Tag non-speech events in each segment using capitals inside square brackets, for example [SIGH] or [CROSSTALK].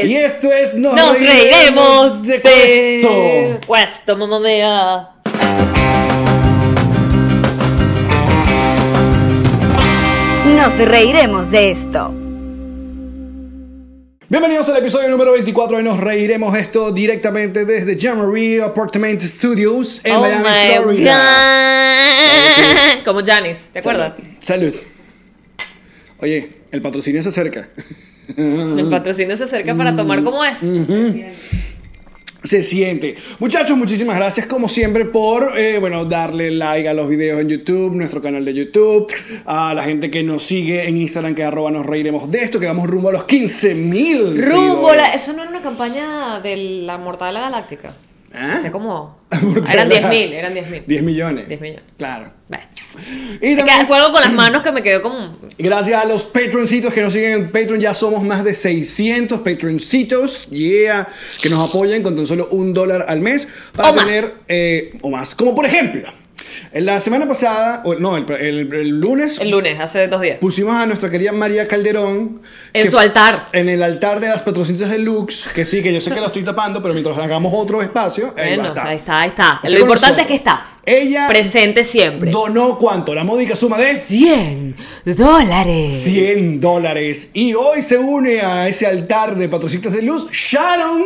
Y esto es Nos, Nos reiremos de de Questo. Questo, mamma mía. Nos reiremos de esto. Bienvenidos al episodio número 24 de Nos Reiremos esto directamente desde Jamboree Apartment Studios en Oh Miami, my Florida. god. Como Janis, ¿te acuerdas? Salud. Oye, el patrocinio se acerca. El patrocinio se acerca para tomar como es. Se siente. Muchachos, muchísimas gracias como siempre por, eh, bueno, darle like a los videos en YouTube, nuestro canal de YouTube, a la gente que nos sigue en Instagram que arroba nos reiremos de esto, que vamos rumbo a los 15 mil. Rumbo, la- eso no era una campaña de la Mortadela Galáctica. ¿Ah? O sea, como... [LAUGHS] Eran 10.000, eran 10.000. 10 millones. 10 millones. Claro. Bueno. Y Es que también, Fue algo con las [CLEARS THROAT] manos que me quedó como... gracias a los patroncitos que nos siguen en Patreon, ya somos más de 600 patroncitos, yeah, que nos apoyan con tan solo un dólar al mes para O más. tener, eh, o más. Como por ejemplo, la semana pasada, o no, el, el- el lunes, El lunes, hace dos días. pusimos a nuestra querida María Calderón. En que- su altar. En el altar de las patrocinitas de Lux, que sí, que yo sé que lo estoy tapando, pero mientras hagamos otro espacio, ahí va Bueno, estar. ahí está, ahí está. Está Lo importante nosotros. es que está. Ella Presente siempre. donó cuánto? La módica suma de 100 dólares. 100 dólares. Y hoy se une a ese altar de patrocinitas de luz Sharon,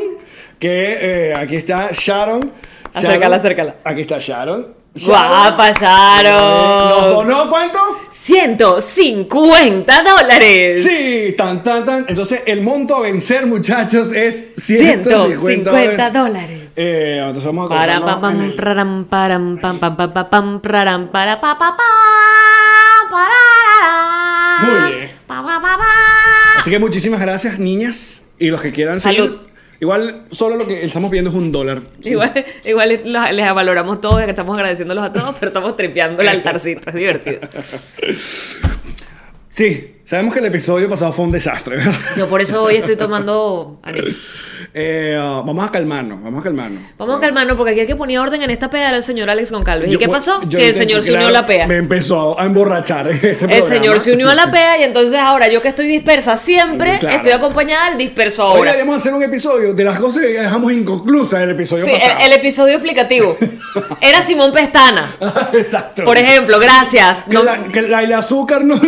que eh, aquí está Sharon. Acércala, acércala. Aquí está Sharon. Guapa, ¿Nos Sharon. donó cuánto? 150 dólares. Sí, tan, tan, tan. Entonces, el monto a vencer, muchachos, es 150 150 dólares. Eh, entonces vamos a Para colocarnos pam en pam el- praram param pam pam pam pam pam praram para pa pa pa pararara. Muy bien. Así que muchísimas gracias, niñas. Y los que quieran seguir. Igual, solo lo que estamos pidiendo es un dólar. Igual, igual les, los- les valoramos todos, estamos agradeciéndolos a todos, pero estamos tripeando el altarcito, es divertido. Sí, sabemos que el episodio pasado fue un desastre, ¿verdad? Yo por eso hoy estoy tomando anís. Eh, uh, vamos a calmarnos, vamos a calmarnos. Vamos a calmarnos porque aquí el que ponía orden en esta pea era el señor Alex Goncalves. ¿Y Yo- qué pasó? yo que el intento, señor se unió a la pea. Me empezó a emborrachar [LAUGHS] este El programa. señor se unió a la pea y entonces ahora yo que estoy dispersa siempre, Claro. estoy acompañada del disperso Hoy ahora. deberíamos hacer un episodio de las cosas que dejamos inconclusas en el episodio Sí, pasado. el, el episodio explicativo. [LAUGHS] Era Simón Pestana. [LAUGHS] Exacto. Por ejemplo, gracias. Que, No- la, que la- el azúcar no,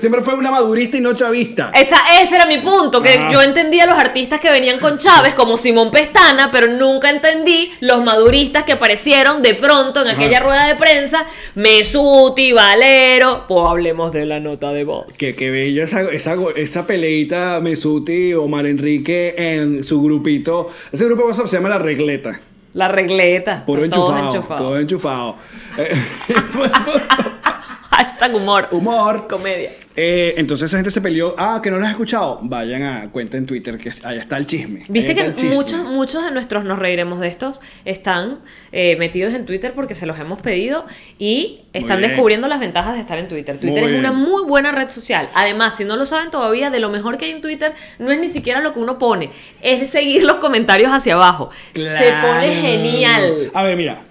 siempre fue una madurista y no chavista. Esa- ese era mi punto, que Ajá. yo entendía a los artistas que venían con Chávez como Simón Pestana, pero nunca entendí los maduristas que aparecieron de pronto en aquella rueda de prensa, Mesuti, Valero, pues hablemos de la nota de voz. Que, que bella esa, esa, esa peleita Mesuti, Omar Enrique en su grupito. Ese grupo de WhatsApp se llama La Regleta. La regleta. Puro enchufado. enchufados. Todo enchufado. [LAUGHS] [LAUGHS] Eh, Hashtag humor. Humor. Comedia. Eh, entonces esa gente se peleó. Ah, que no lo has escuchado. Vayan a cuenta en Twitter que allá está el chisme. Viste Ahí que chisme. muchos, muchos de nuestros nos reiremos de estos están eh, metidos en Twitter porque se los hemos pedido y están descubriendo las ventajas de estar en Twitter. Twitter Muy es una muy buena red social. Además, si no lo saben todavía, de lo mejor que hay en Twitter no es ni siquiera lo que uno pone, es seguir los comentarios hacia abajo. Se pone genial. A ver, mira.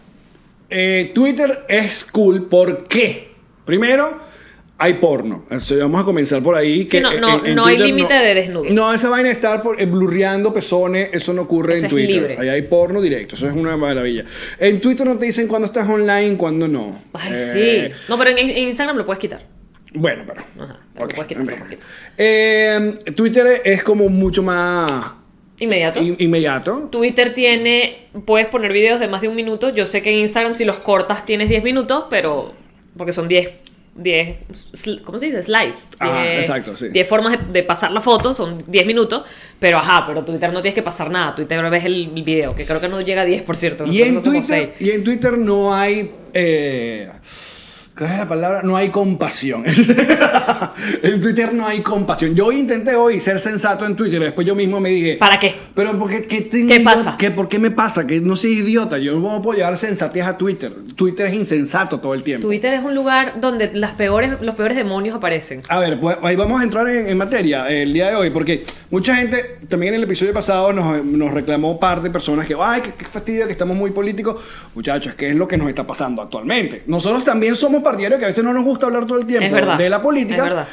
Eh, Twitter es cool. ¿Por qué? Primero, hay porno. Entonces, vamos a comenzar por ahí. Sí, no- en- no- en no hay límite de desnudo. No, esa vaina de estar por, eh, blurreando pezones, eso no ocurre Eso en es Twitter. libre. Ahí hay porno directo. Eso es una maravilla. En Twitter no te dicen cuándo estás online, cuándo no. Ay, Eh, sí. No, pero en, en Instagram lo puedes quitar. Bueno, pero. Ajá, pero lo puedes quitar, en lo fin. puedes quitar. Eh, Twitter es como mucho más Inmediato. in- inmediato. Twitter tiene, puedes poner videos de más de un minuto. Yo sé que en Instagram si los cortas tienes 10 minutos, pero porque son 10, 10, sl- ¿cómo se dice? Slides. Ajá, 10 exacto, sí. 10 formas de, de pasar la foto, son 10 minutos, pero ajá, pero Twitter no tienes que pasar nada. Twitter ves el video, que creo que no llega a 10, por cierto. Y en, Twitter, y en Twitter no hay. eh, ¿Cuál es la palabra? No hay compasión. [LAUGHS] en Twitter no hay compasión. Yo intenté hoy ser sensato en Twitter después yo mismo me dije... ¿Para qué? Pero ¿por qué, qué, tengo ¿Qué yo- pasa? ¿qué- ¿Por qué me pasa? Que no soy idiota. Yo no puedo llevar sensatez a Twitter. Twitter es insensato todo el tiempo. Twitter es un lugar donde las peores, los peores demonios aparecen. A ver, pues ahí vamos a entrar en, en materia el día de hoy, porque mucha gente, también en el episodio pasado nos, nos reclamó par de personas que, ay, qué, qué fastidio que estamos muy políticos. Muchachos, ¿qué es lo que nos está pasando actualmente? Nosotros también somos partidarios que a veces no nos gusta hablar todo el tiempo verdad, de la política,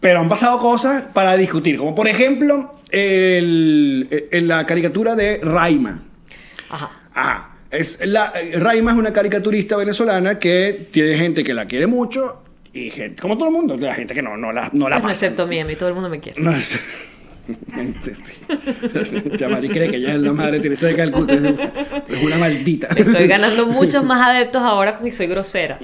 pero han pasado cosas para discutir, como por ejemplo el- el- la caricatura de Raima. Ajá. Ajá. Es la, Raima es una caricaturista venezolana que tiene gente que la quiere mucho y gente, como todo el mundo, la gente que no, no la, no la excepto a mí, a mí todo el mundo me quiere. No es. Chamari cree que ella es la madre Teresa de Calcuta. Es una maldita. Estoy ganando muchos más adeptos ahora que soy grosera.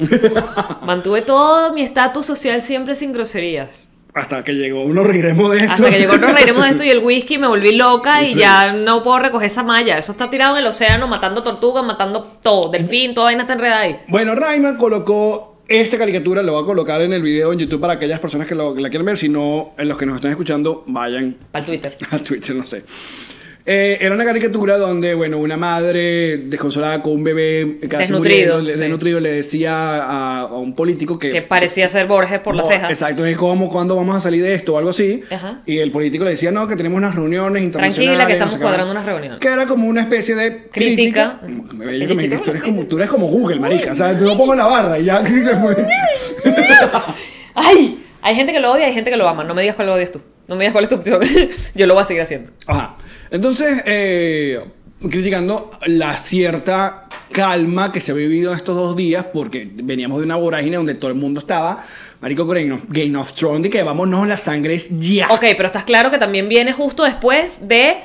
Mantuve todo mi estatus social siempre sin groserías. Hasta que llegó, nos reiremos de esto. Hasta que llegó nos reiremos de esto y el whisky me volví loca y Sí. ya no puedo recoger esa malla. Eso está tirado en el océano matando tortugas, matando todo, delfín, toda vaina está enredada ahí. Bueno, Raima colocó esta caricatura, lo voy a colocar en el video en YouTube para aquellas personas que, lo- que la quieren ver. Si no, en los que nos están escuchando, vayan el Twitter. [LAUGHS] a Twitter, no sé. Eh, era una caricatura donde, bueno, una madre desconsolada con un bebé casi Desnutrido, muriendo, le- sí. desnutrido, le decía a, a un político que... Que parecía ser Borges por las cejas. Exacto, es como cuando vamos a salir de esto o algo así. Ajá. Y el político le decía, no, que tenemos unas reuniones internacionales. Tranquila, que no estamos sé cuadrando más". unas reuniones. Que era como una especie de Crítica. crítica. Me- tú, eres como, tú eres como Google, marica. O sea, yo pongo la barra y ya. [LAUGHS] ¡Ay! Hay gente que lo odia, hay gente que lo ama. No me digas cuál lo odias tú. No me digas cuál es tu opción. [LAUGHS] Yo lo voy a seguir haciendo. Ajá. Entonces, eh, criticando la cierta calma que se ha vivido estos dos días, porque veníamos de una vorágine donde todo el mundo estaba, Marico of, Game of Thrones, y que vámonos, la sangre es ya. Ok, pero estás claro que también viene justo después de.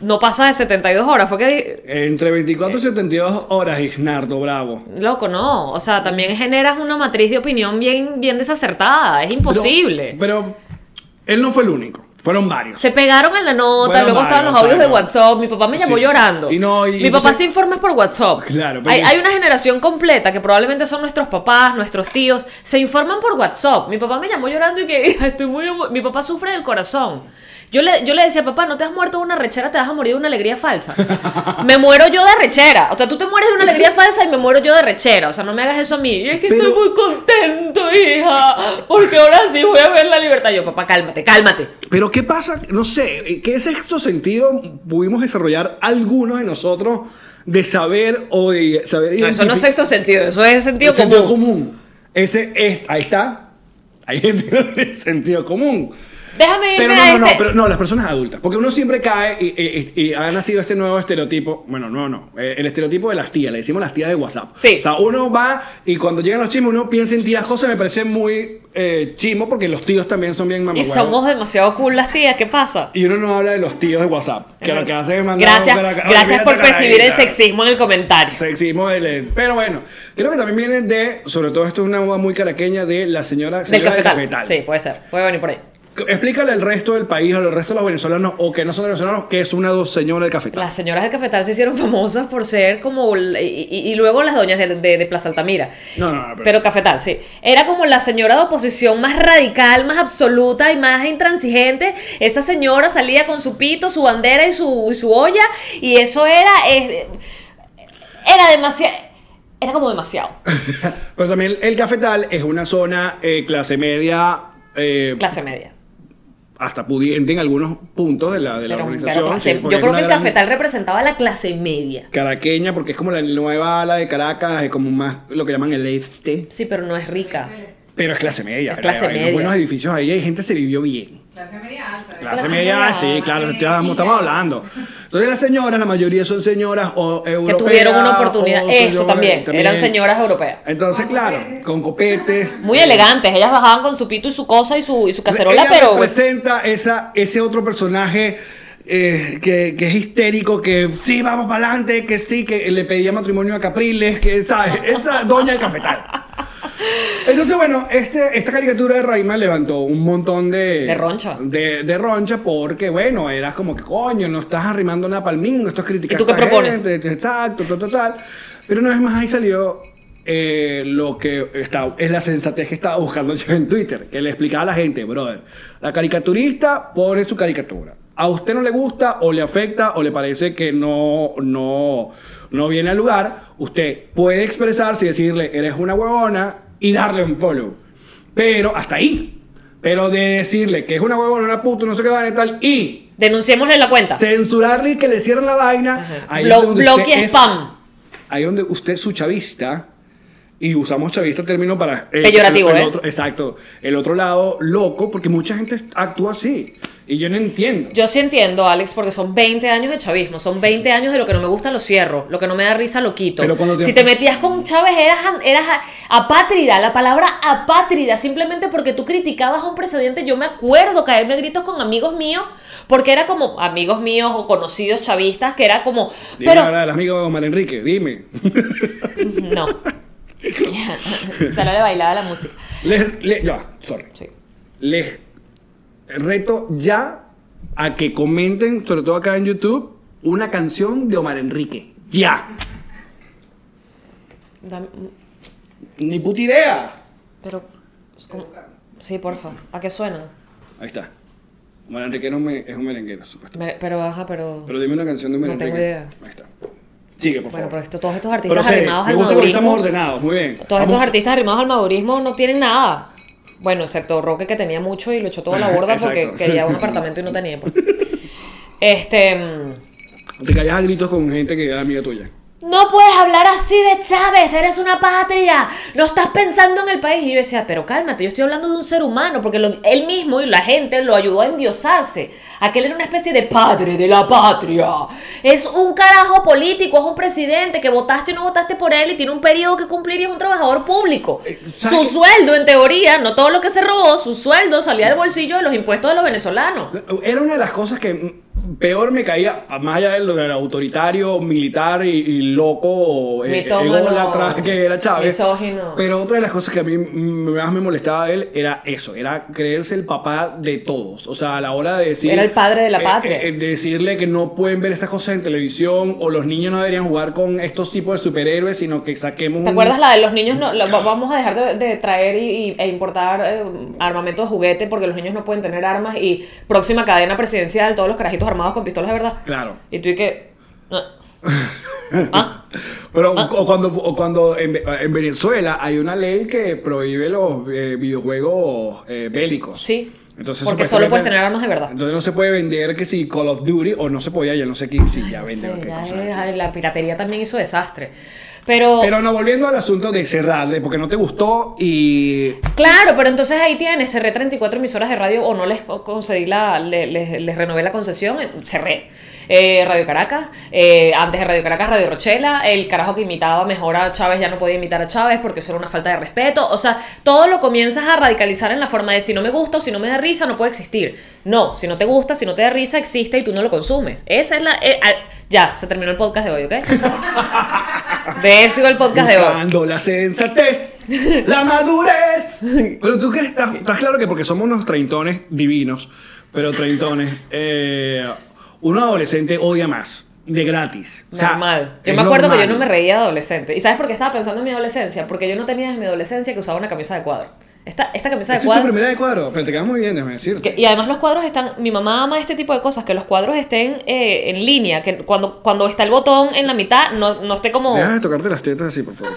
No pasa de 72 horas. Fue que. Entre 24 y 72 horas, Isnardo, bravo. Loco, no. O sea, también generas una matriz de opinión bien, bien desacertada. Es imposible. Pero, pero él no fue el único, fueron varios. Se pegaron en la nota, luego estaban los varios, audios de. WhatsApp. Mi papá me llamó Sí, llorando. y no, y Mi papá se informa por WhatsApp. Claro, pero- hay, hay una generación completa que probablemente son nuestros papás, nuestros tíos, se informan por WhatsApp. Mi papá me llamó llorando y que [LAUGHS] "Hija, estoy muy. emo-". Mi papá sufre del corazón. Yo le, yo le decía, papá, no te has muerto de una rechera, te vas a morir de una alegría falsa. [LAUGHS] me muero yo de rechera. O sea, tú te mueres de una alegría falsa y me muero yo de rechera. O sea, no me hagas eso a mí. Y es que Pero- estoy muy contento, hija. Porque ahora sí voy a ver la libertad. Yo, papá, cálmate, cálmate. Pero ¿qué pasa? No sé, ¿qué sexto sentido pudimos desarrollar algunos de nosotros de saber o de saber No, eso no es sexto sentido, eso es sentido El sentido común. común. Ese es, ahí está. No tiene sentido común. Déjame irme Pero no, a no, no, este. pero no, las personas adultas. Porque uno siempre cae y, y- y- y ha nacido este nuevo estereotipo. Bueno, no, no. eh, el estereotipo de las tías, le decimos las tías de WhatsApp. Sí. O sea, uno va y cuando llegan los chismes, uno piensa en tías José, me parece muy eh, chimo porque los tíos también son bien Y mamahuevos. somos demasiado cool las tías, ¿qué pasa? Y uno no habla de los tíos de WhatsApp. Que lo que hace es mandar Gracias, cara- gracias por percibir el sexismo en el comentario. Sexismo del- el- Pero bueno, creo que también viene de, sobre todo esto es una moda muy caraqueña de la señora, Del señora cafetal. Sí, puede ser, puede venir por ahí. Explícale al resto del país, al resto de los venezolanos o que no son venezolanos, que es una dos señora del cafetal. Las señoras del cafetal se hicieron famosas por ser como. Y, y- y luego las doñas de, de- de Plaza Altamira. No, no, no, pero- Pero cafetal, sí. Era como la señora de oposición más radical, más absoluta y más intransigente. Esa señora salía con su pito, su bandera y su, y su olla. Y eso era. eh, era demasiado. Era como demasiado. [LAUGHS] Pero también el cafetal es una zona eh, clase media, eh, Clase media. Hasta pudiente en algunos puntos de la, de la Pero- pero organización. clase- sí, porque yo creo que el gran cafetal representaba la clase media. Caraqueña, porque es como la nueva ala de Caracas, es como más lo que llaman el este. Sí, pero no es rica. Pero es clase media. Es clase hay unos media. buenos edificios ahí, hay gente que se vivió bien. Clase media alta. Clase, Clase media, media sí, claro, estamos, estamos hablando. Entonces las señoras, la mayoría son señoras o europeas. Que tuvieron una oportunidad. Eso también. Eran señoras europeas. Entonces, claro, con copetes. Muy elegantes. Ellas bajaban con su pito y su cosa y su, y su cacerola, Ella pero. representa esa, ese otro personaje eh, que, que es histérico, que sí, vamos para adelante, que sí, que le pedía matrimonio a Capriles, que, ¿sabes? Esa doña del cafetal. Entonces, bueno, este, esta caricatura de Raima levantó un montón de... De roncha. De, de roncha porque, bueno, eras como que, coño, no estás arrimando una palmingo, esto es criticar ¿Y tú qué propones? gente, exacto, tal, tal, tal. Pero una vez más ahí salió eh, lo que está, es la sensatez que estaba buscando yo en Twitter, que le explicaba a la gente, brother, la caricaturista pone su caricatura. A usted no le gusta o le afecta o le parece que no, no, no viene al lugar, usted puede expresarse y decirle, eres una huevona y darle un follow. Pero hasta ahí. Pero de decirle que es una huevona, una puta, no sé qué va y tal, y Denunciémosle la cuenta. censurarle y que le cierren la vaina. Bloque es- spam. Ahí donde usted su chavista. Y usamos chavista término para... eh, Peyorativo, el ¿eh? otro- exacto. El otro lado, loco, porque mucha gente actúa así. Y yo no entiendo. Yo sí entiendo, Alex, porque son 20 años de chavismo, son 20 años de lo que no me gusta lo cierro, lo que no me da risa lo quito. Pero cuando te- Si te metías con Chávez eras, eras apátrida, la palabra apátrida, simplemente porque tú criticabas a un presidente, yo me acuerdo caerme a gritos con amigos míos, porque era como amigos míos o conocidos chavistas, que era como, Dime pero ahora el amigo Omar Enrique, dime. [LAUGHS] no. [LAUGHS] Se le bailaba la música. Les, le- ya, sorry. Sí. Les reto ya a que comenten, sobre todo acá en YouTube, una canción de Omar Enrique. Ya. Dame- Ni puta idea. pero, ¿cómo? Sí, porfa. ¿A qué suena? Ahí está. Omar Enrique un, me- es un merenguero. Me- Pero, ajá, pero... Pero dime una canción de Omar No tengo Enrique. idea. Ahí está. Sigue, por Bueno, favor. pero esto, todos estos artistas arrimados al gusta porque estamos madurismo... ordenados, muy bien. Todos estos artistas arrimados al madurismo no tienen nada. Bueno, excepto Roque que tenía mucho y lo echó todo a la [LAUGHS] borda porque quería un [LAUGHS] apartamento y no tenía. pues. Este. mm, Te callas a gritos con gente que era amiga tuya. No puedes hablar así de Chávez, eres una patria, no estás pensando en el país. Y yo decía, pero cálmate, yo estoy hablando de un ser humano, porque lo- él mismo y la gente lo ayudó a endiosarse. Aquel era una especie de padre de la patria. Es un carajo político, es un presidente que votaste o no votaste por él y tiene un periodo que cumplir y es un trabajador público. Su ¿sabes? sueldo, en teoría, no todo lo que se robó, su sueldo salía del bolsillo de los impuestos de los venezolanos. Era una de las cosas que peor me caía, más allá de lo del autoritario, militar y, y loco, eh, ególatra que era Chávez. misógino. Pero otra de las cosas que a mí más me molestaba de él era eso, era creerse el papá de todos. O sea, a la hora de decir... Era el padre de la eh, patria. eh, de decirle que no pueden ver estas cosas en televisión o los niños no deberían jugar con estos tipos de superhéroes, sino que saquemos ¿Te un- acuerdas la de los niños? No, la- vamos a dejar de, de traer y, y- e importar eh, armamento de juguete porque los niños no pueden tener armas y próxima cadena presidencial, todos los carajitos armados con pistolas de verdad. Claro. Y tú y que... ah. [LAUGHS] ¿Ah? Pero o cuando, o cuando en, Ve- en Venezuela hay una ley que prohíbe los eh, videojuegos eh, bélicos. Sí. Entonces, porque solo puedes tener armas de verdad. Entonces no se puede vender que si Call of Duty o no se podía, ya no sé qué, si ya No vende sé, o qué ya cosas es- así. la piratería también hizo desastre. Pero, Pero no, volviendo al asunto de cerrar, de porque no te gustó y... claro, pero entonces ahí tienes, cerré 34 emisoras de radio o no les concedí la, le- les, les renové la concesión, cerré. Eh, radio Caracas, eh, antes de Radio Caracas, Radio Rochela, el carajo que imitaba mejor a Chávez ya no podía imitar a Chávez porque eso era una falta de respeto. O sea, todo lo comienzas a radicalizar en la forma de si no me gusta o si no me da risa, no puede existir. No, si no te gusta, si no te da risa, existe y tú no lo consumes. Esa es la. eh, al- ya, se terminó el podcast de hoy, ¿ok? [LAUGHS] De eso el podcast de hoy. La sensatez, la madurez. Pero tú crees, estás, estás claro que porque somos unos treintones divinos, pero treintones, eh, un adolescente odia más, de gratis. O sea, Normal. Yo me acuerdo que yo normal. no me reía de adolescente. ¿Y sabes por qué estaba pensando en mi adolescencia? Porque yo no tenía desde mi adolescencia que usaba una camisa de cuadro. Esta, esta camisa de Esta es tu cuadro. primera de cuadro, pero te queda muy bien, déjame decirte. que- y además los cuadros están. Mi mamá ama este tipo de cosas, que los cuadros estén eh, en línea, que cuando, cuando está el botón en la mitad, no, no esté como. Deja de tocarte las tetas así, por favor.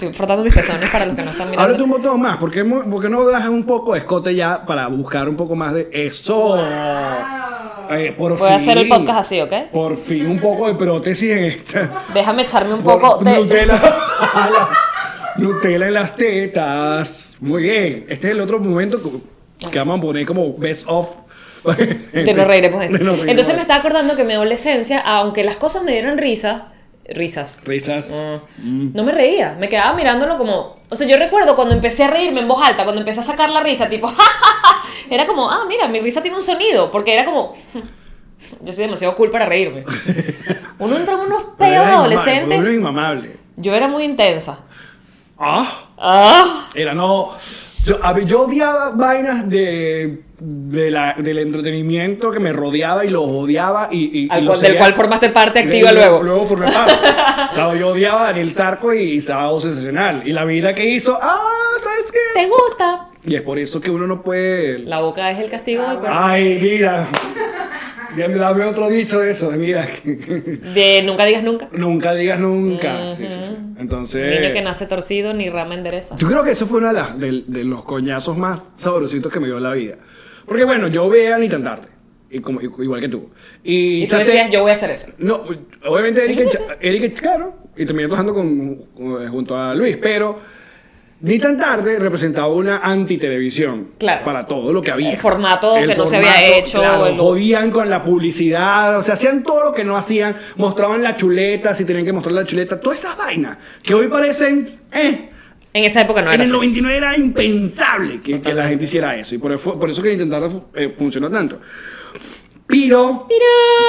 Estoy frotando mis pezones para los que no están mirando. Ábrete un botón más, ¿por qué, mo- por qué no das un poco de escote ya para buscar un poco más de eso? Eh, por Voy a hacer el fin. podcast así, ¿ok? Por fin, un poco de prótesis en esta. Déjame echarme un Por- poco de. Nutella. [LAUGHS] Nutella en las tetas. Muy bien. Este es el otro momento que- vamos a poner como best of. [LAUGHS] De nos reiremos de esto. De nos reiremos. Entonces me estaba acordando que mi adolescencia, aunque las cosas me dieran risas, risas. Risas. Mm. No me reía, me quedaba mirándolo como. O sea, yo recuerdo cuando empecé a reírme en voz alta, cuando empecé a sacar la risa, tipo, [LAUGHS] era como, ah, mira, mi risa tiene un sonido, porque era como. [LAUGHS] Yo soy demasiado cool para reírme. [LAUGHS] Uno entra en unos peos adolescentes. Uno es inmamable. Yo era muy intensa. Ah. Ah, Era no. Yo, a ver, yo odiaba vainas de, de la- del entretenimiento que me rodeaba y los odiaba y, y- Al y cual- del cual formaste parte activa Y luego. Luego formé parte. O sea, yo odiaba a Daniel Zarco y Sábado Sensacional. Y la vida que hizo, ah, ¿sabes qué? ¿Te gusta? Y es por eso que uno no puede... La boca es el castigo del cuerpo. Ay, mira. Dame, otro dicho de eso. Mira, De nunca digas nunca. nunca digas nunca. Sí, sí, sí. Entonces... Niño que nace torcido ni rama endereza. Yo creo que eso fue uno de, las- de- de los coñazos más sabrositos que me dio la vida. Porque bueno, yo veía ni tan tarde. Y como, igual que tú. Y, Y tú Chate- decías, yo voy a hacer eso. No, obviamente Eric, Eric claro, y terminé trabajando con- junto a Luis, pero ni tan tarde representaba una antitelevisión Claro. para todo lo que había. El formato que no se había hecho, claro, el- jodían con la publicidad, o sea, hacían todo lo que no hacían, mostraban la chuleta, si tenían que mostrar la chuleta, todas esas vainas que hoy parecen, eh, En esa época no en era el así. 99 era impensable que, que la gente hiciera eso. Y por eso, por eso que intentar eh, funcionó tanto. Pero.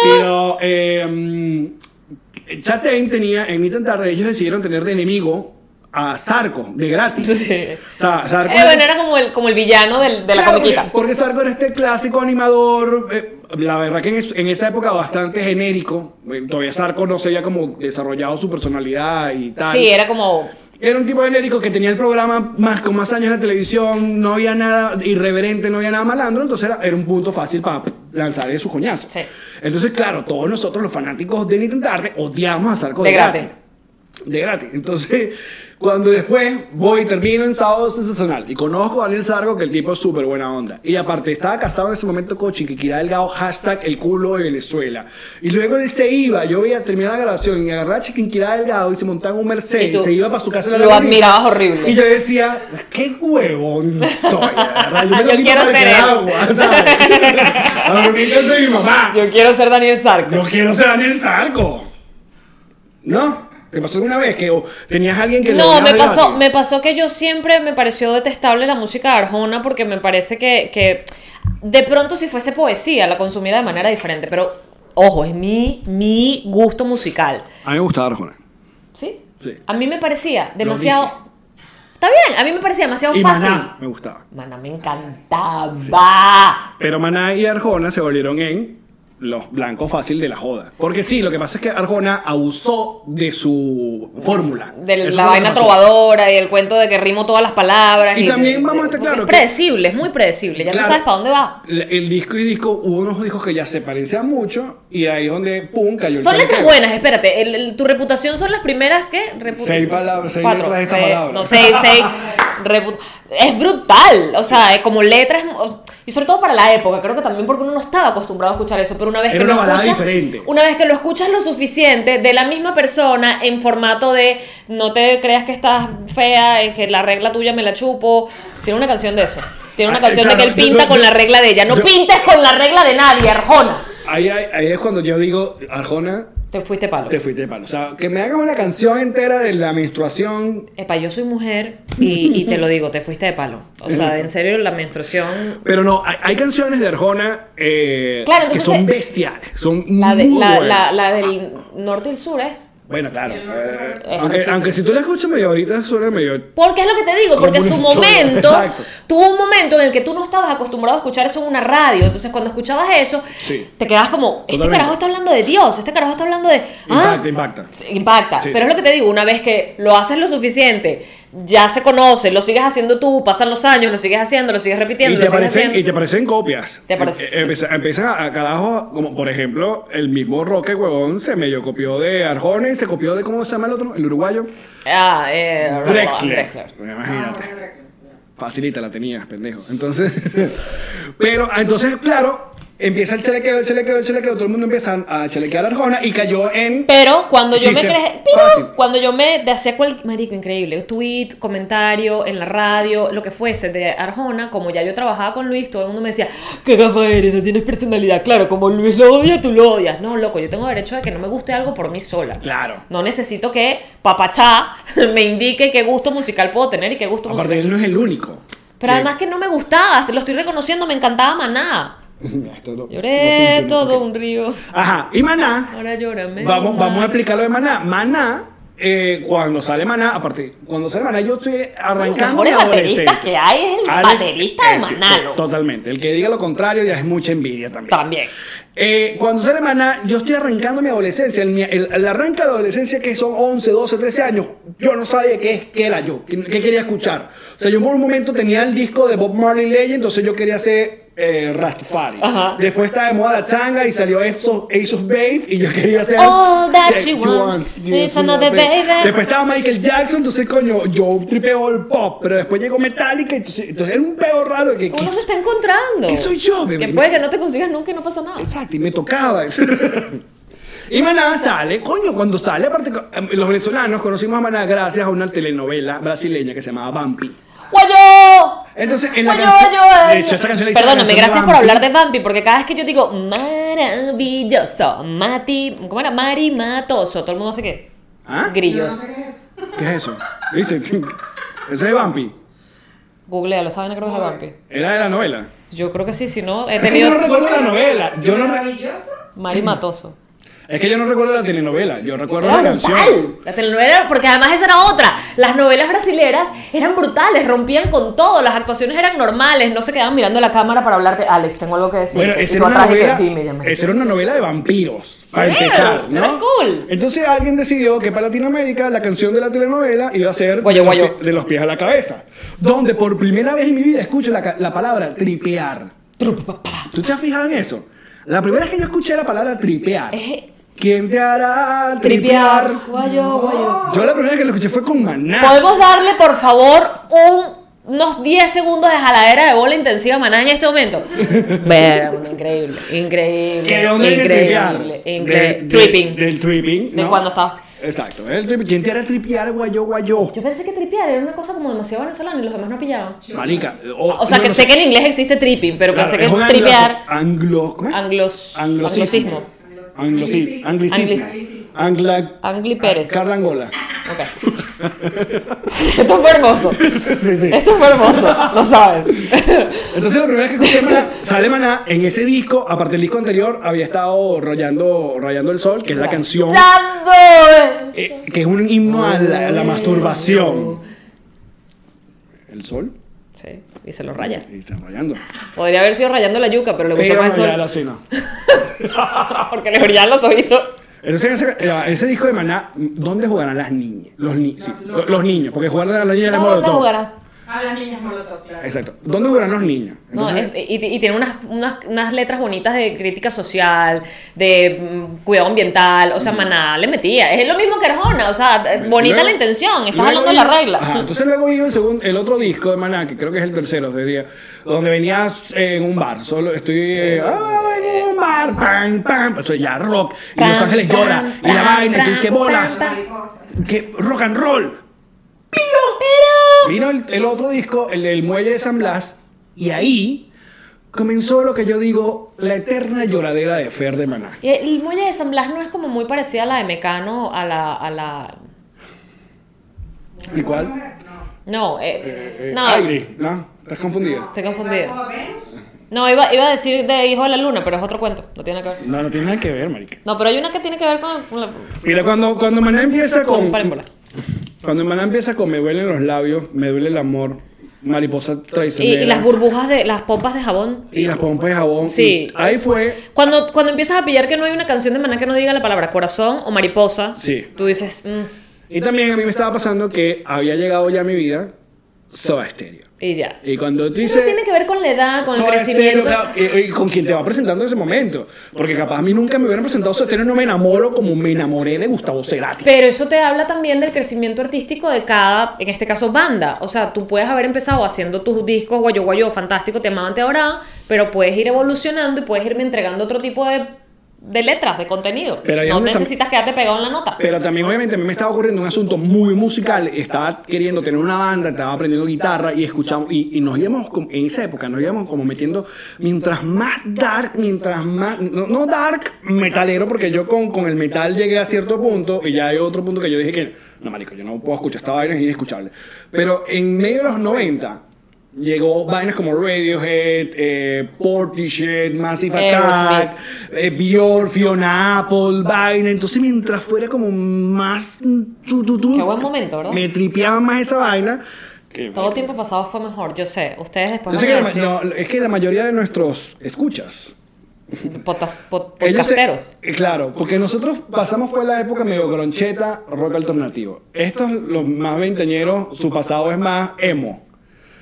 Pero. eh, mm, Chatein tenía. En intentar ellos decidieron tener de enemigo a Zarco, de gratis. Sí. O sea, Zarco. Eh, bueno, era como el, como el villano del- de la Claro, comiquita. Porque, porque Zarco era este clásico animador, eh, la verdad que en, es- en esa época bastante genérico. Eh, Todavía Zarco no se había como desarrollado su personalidad y tal. Sí, era como. Era un tipo genérico que tenía el programa más con más años en la televisión, no había nada irreverente, no había nada malandro, entonces era, era un punto fácil para lanzar su coñazo. Sí. Entonces, claro, todos nosotros los fanáticos de Nintendo Tarde odiamos a Zarco De de, gratis. gratis. De gratis. Entonces, cuando después voy y termino en Sábado Sensacional y conozco a Daniel Sargo, que el tipo es súper buena onda. Y aparte, estaba casado en ese momento con Chiquiquirá Delgado, hashtag el culo de Venezuela. Y luego él se iba, yo veía terminar la grabación y agarraba a Chiquiquirá Delgado y se montaba en un Mercedes, Y se iba para su casa en la lo Laguna. admirabas horrible. Y yo decía, qué huevón soy, verdad. Yo, [LAUGHS] Yo quiero ser él. agua, ¿sabes? [LAUGHS] De mi mamá. Yo quiero ser Daniel Sarko. No quiero ser Daniel Sarco. ¿No? ¿Te pasó alguna vez que o, tenías a alguien que le No, odiabas me pasó, me pasó que yo siempre me pareció detestable la música de Arjona porque me parece que, que de pronto si fuese poesía la consumiera de manera diferente, pero ojo, es mi, mi gusto musical. A mí me gustaba Arjona. ¿Sí? Sí. A mí me parecía demasiado... Está bien, a mí me parecía demasiado Y fácil. Maná me gustaba. Maná me encantaba. Pero Maná y Arjona se volvieron en los blancos fácil de la joda. Porque sí, lo que pasa es que Arjona abusó de su fórmula. De la que vaina trovadora y el cuento de que rimo todas las palabras. Y también vamos a estar claro Es que- predecible, es muy predecible. Ya Claro. tú sabes para dónde va. El, disco y disco, hubo unos discos que ya se parecían mucho y ahí es donde, pum, cayó el Son letras buenas, espérate. el- el- tu reputación son las primeras. Repu- Seis palabras, seis Cuatro. letras de esta Eh, palabra. No, seis, seis. Es brutal. O sea, es como letras. Y sobre todo para la época. Creo que también porque uno no estaba acostumbrado a escuchar eso. Pero una vez Era que una lo balada escuchas. diferente. Una vez que lo escuchas lo suficiente de la misma persona en formato de no te creas que estás fea, eh, que la regla tuya me la chupo. Tiene una canción de eso. Tiene una Ah, canción claro, de que él yo- pinta yo- con la regla de ella. No yo- pintes con la regla de nadie, Arjona. Ahí, ahí- ahí es cuando yo digo, Arjona, Te fuiste palo. te fuiste de palo. O sea, que me hagas una canción entera de la menstruación. Epa, yo soy mujer y, y te lo digo, te fuiste de palo. O sea, en serio, la menstruación. Pero no, hay, hay canciones de Arjona eh, Claro, que son bestiales. Son La, de, muy la, buenas. la, la del norte y el sur es. Bueno, claro. eh, aunque, si tú la escuchas medio ahorita, suena medio. Porque es lo que te digo, porque su momento, exacto. tuvo un momento en el que tú no estabas acostumbrado a escuchar eso en una radio. Entonces, cuando escuchabas eso, Sí. te quedabas como, este Totalmente. carajo está hablando de Dios, este carajo está hablando de. ah, Impacta, impacta. Sí, Impacta. Sí, Pero sí. es lo que te digo, una vez que lo haces lo suficiente, ya se conoce, lo sigues haciendo tú, pasan los años, lo sigues haciendo, lo sigues repitiendo, Y lo te, sigues aparecen, haciendo. y te aparecen copias. Te aparece- Eh, eh, empieza- Empiezan a, carajo, como por ejemplo, el mismo Roque, huevón, se medio copió de Arjona y se copió de, ¿cómo se llama el otro? El uruguayo. Ah, eh, Drexler. Drexler. Imagínate. Facilita la tenías, pendejo. Entonces, [LAUGHS] pero ah, entonces, claro, empieza el chalequeo, el chalequeo, el chalequeo, todo el mundo empieza a chalequear a Arjona y cayó en... Pero cuando yo me creé, pero cuando yo me hacía cualquier marico increíble, tweet, comentario en la radio, lo que fuese de Arjona, como ya yo trabajaba con Luis, todo el mundo me decía, "Qué gafa eres, no tienes personalidad." Claro, como Luis lo odia, tú lo odias. No, loco, yo tengo derecho de que no me guste algo por mí sola. Claro. No necesito que papachá [LAUGHS] me indique qué gusto musical puedo tener y qué gusto Aparte, musical. él no es el único. Pero además que no me gustaba, se lo estoy reconociendo, me encantaba Maná. [LAUGHS] Esto no Lloré todo un río. Ajá, y Maná, Ahora llórame. vamos, vamos a explicar lo de Maná. Maná eh, cuando sale Maná, aparte, cuando sale Maná, yo estoy arrancando bateristas adolescencia. que hay es el Alex- baterista de eh, Maná. Totalmente. El que diga lo contrario ya es mucha envidia también. También. Eh, cuando sale Maná, yo estoy arrancando mi adolescencia. El, el, el arranque de la adolescencia, que son 11, 12, 13 años, yo no sabía qué, qué era yo, qué, qué quería escuchar. O sea, yo por un momento tenía el disco de Bob Marley Legend, entonces yo quería ser eh, Rastafari. Ajá. Después estaba de moda la changa y salió Ace of, Ace of Base y yo quería ser. All that she wants is another baby. Después estaba Michael Jackson, entonces coño, yo tripeo el pop, pero después llegó Metallica, entonces, entonces era un peo raro que. Uno ¿qué- se está encontrando. ¿Qué soy yo, bebé? Que puede que no te consigas nunca y no pasa nada. Exacto, y me tocaba. y Maná sale, coño, cuando sale, aparte, eh, los venezolanos conocimos a Maná gracias a una telenovela brasileña que se llamaba Vampi. ¡Guayo! Entonces, en la canción. guayo, De hecho, esa canción la Perdóname, gracias por hablar de Vampi, porque cada vez que yo digo maravilloso, Mati, ¿cómo era? Mari Matoso, todo el mundo hace qué? ¿Ah? Grillos. ¿Qué es eso? ¿Viste? Ese es Vampi. Googlea, lo saben, creo que es de Vampi. Era de la novela. Yo creo que sí, si no, he tenido yo no recuerdo la [LAUGHS] novela. Yo no Maravilloso. Mari Matoso. Es que yo no recuerdo la telenovela. Yo recuerdo Era la canción. La telenovela, porque además esa era otra. Las novelas brasileras eran brutales, rompían con todo, las actuaciones eran normales, no se quedaban mirando la cámara para hablarte. Alex, tengo algo que decir. Bueno, esa era, una que, novela, "Dime, ya me esa era una novela de vampiros. Para Sí, empezar, ¿no? era cool. Entonces alguien decidió que para Latinoamérica la canción de la telenovela iba a ser Guayo, de, los guayo. pie- de los pies a la cabeza. Donde por primera vez en mi vida escucho la, la palabra tripear. ¿Tú te has fijado en eso? La primera vez que yo escuché la palabra tripear. Es- ¿Quién te hará tripear? Guayo, guayo. Yo la primera vez que lo escuché fue con Maná. ¿Podemos darle, por favor, un- unos 10 segundos de jaladera de bola intensiva Maná en este momento? [LAUGHS] Ver, increíble, increíble. ¿Que de dónde viene tripear? increíble, increíble. Tripping. Del tripping. De ¿no? cuando estaba. Exacto. El tripping. ¿Quién te hará tripear, guayo, guayo? Yo pensé que tripear era una cosa como demasiado venezolana y los demás no pillaban. Marica. O sea, no, que no sé que en inglés existe tripping, pero Claro, pensé que tripear. Anglo, ¿cómo es? Anglos, Anglosismo. anglosismo. Anglosismo. Anglicismo. Angla. Angli Pérez. Carla Angola. Ok. [LAUGHS] Esto fue hermoso. Sí, sí. Esto fue hermoso. Lo sabes. Entonces la primera vez que escuché Maná, sale Maná, en ese disco, aparte del disco anterior, había estado rayando, rayando el sol, que es la canción, eh, que es un himno a la, a la masturbación. ¿El sol? Sí, y se lo raya. Y está rayando. Podría haber sido rayando la yuca, pero le gusta Pero más no, el sol. la cena. Porque le brillaban los ojitos. Entonces, ese, eh, ese disco de Maná, ¿dónde jugarán las niñas? Los, ni- sí, los niños, porque jugar a las niñas de ¿Dónde Molotov. jugará? A las niñas molotov, claro. Exacto. ¿Dónde jugarán los niños? No, es- y, y tiene unas, unas, unas letras bonitas de crítica social, de mm, cuidado ambiental, o sea, maná le metía. Es lo mismo que Arjona, o sea, bonita Luego- la intención, estás hablando de la regla. Ajá, entonces luego vino el, segundo, el otro disco de Maná, que creo que es el tercero, sería, donde venías en un bar. Solo estoy eh, ah, en un bar, pam, pam. Eso ya rock. Y Pam, Los Ángeles pam, llora. y la vaina, y que, bolas. Que rock and roll. Vino el, el otro disco, el del Muelle de San Blas, y ahí comenzó lo que yo digo, la eterna lloradera de Fer de Maná. Y el muelle de San Blas no es como muy parecida a la de Mecano, a la... A la... ¿Y cuál? No, eh, Eh, eh, no, Aire, ¿no? ¿Estás confundida? estoy confundida. No, iba, iba a decir de Hijo de la Luna, pero es otro cuento, no tiene nada que ver. No, no tiene nada que ver, marica. No, pero hay una que tiene que ver con... la- Mira, cuando, cuando Maná empieza con... Cuando Maná empieza con Me duelen los labios, Me duele el amor, Mariposa Y, traicionera. y las burbujas de... las pompas de jabón. Y las pompas de jabón. Sí. y ahí fue... Cuando, cuando empiezas a pillar que no hay una canción de Maná que no diga la palabra corazón o mariposa, Sí. tú dices, mm, Y también a mí me estaba pasando que había llegado ya a mi vida Soda Stereo. Y ya. Y cuando tú Eso tiene que ver con la edad, con el crecimiento. Stereo, claro, y, y con quien te va presentando en ese momento. Porque capaz a mí nunca me hubieran presentado Soda Stereo y no me enamoro como me enamoré de Gustavo Cerati. Pero eso te habla también del crecimiento artístico de cada, en este caso, banda. O sea, tú puedes haber empezado haciendo tus discos guayo guayo, fantástico, te amaban, te adoraban, pero puedes ir evolucionando y puedes irme entregando otro tipo de, de letras, de contenido. Pero no necesitas quedarte pegado en la nota. Pero también obviamente a mí me estaba ocurriendo un asunto muy musical, estaba queriendo tener una banda, estaba aprendiendo guitarra y escuchamos y, y nos íbamos en esa época nos íbamos como metiendo mientras más dark, mientras más no, no dark metalero porque yo con, con el metal llegué a cierto punto y ya hay otro punto que yo dije que no marico, yo no puedo escuchar esta vaina es inescuchable. Pero en medio de los 90 llegó vainas como Radiohead, eh, Portishead, Massive Attack, eh, Björk, Fiona Apple, vaina. Entonces, mientras fuera como más. tu, tu, tu, Qué buen momento, ¿verdad? Me tripeaba más esa vaina. que- Todo tiempo pasado fue mejor, yo sé. Ustedes después Yo sé que decir, no, es que la mayoría de nuestros escuchas. potas- [LAUGHS] se- podcasteros. eh, claro, porque nosotros pasamos fue la época medio groncheta, rock alternativo. Estos, los más veinteñeros, su pasado es más emo.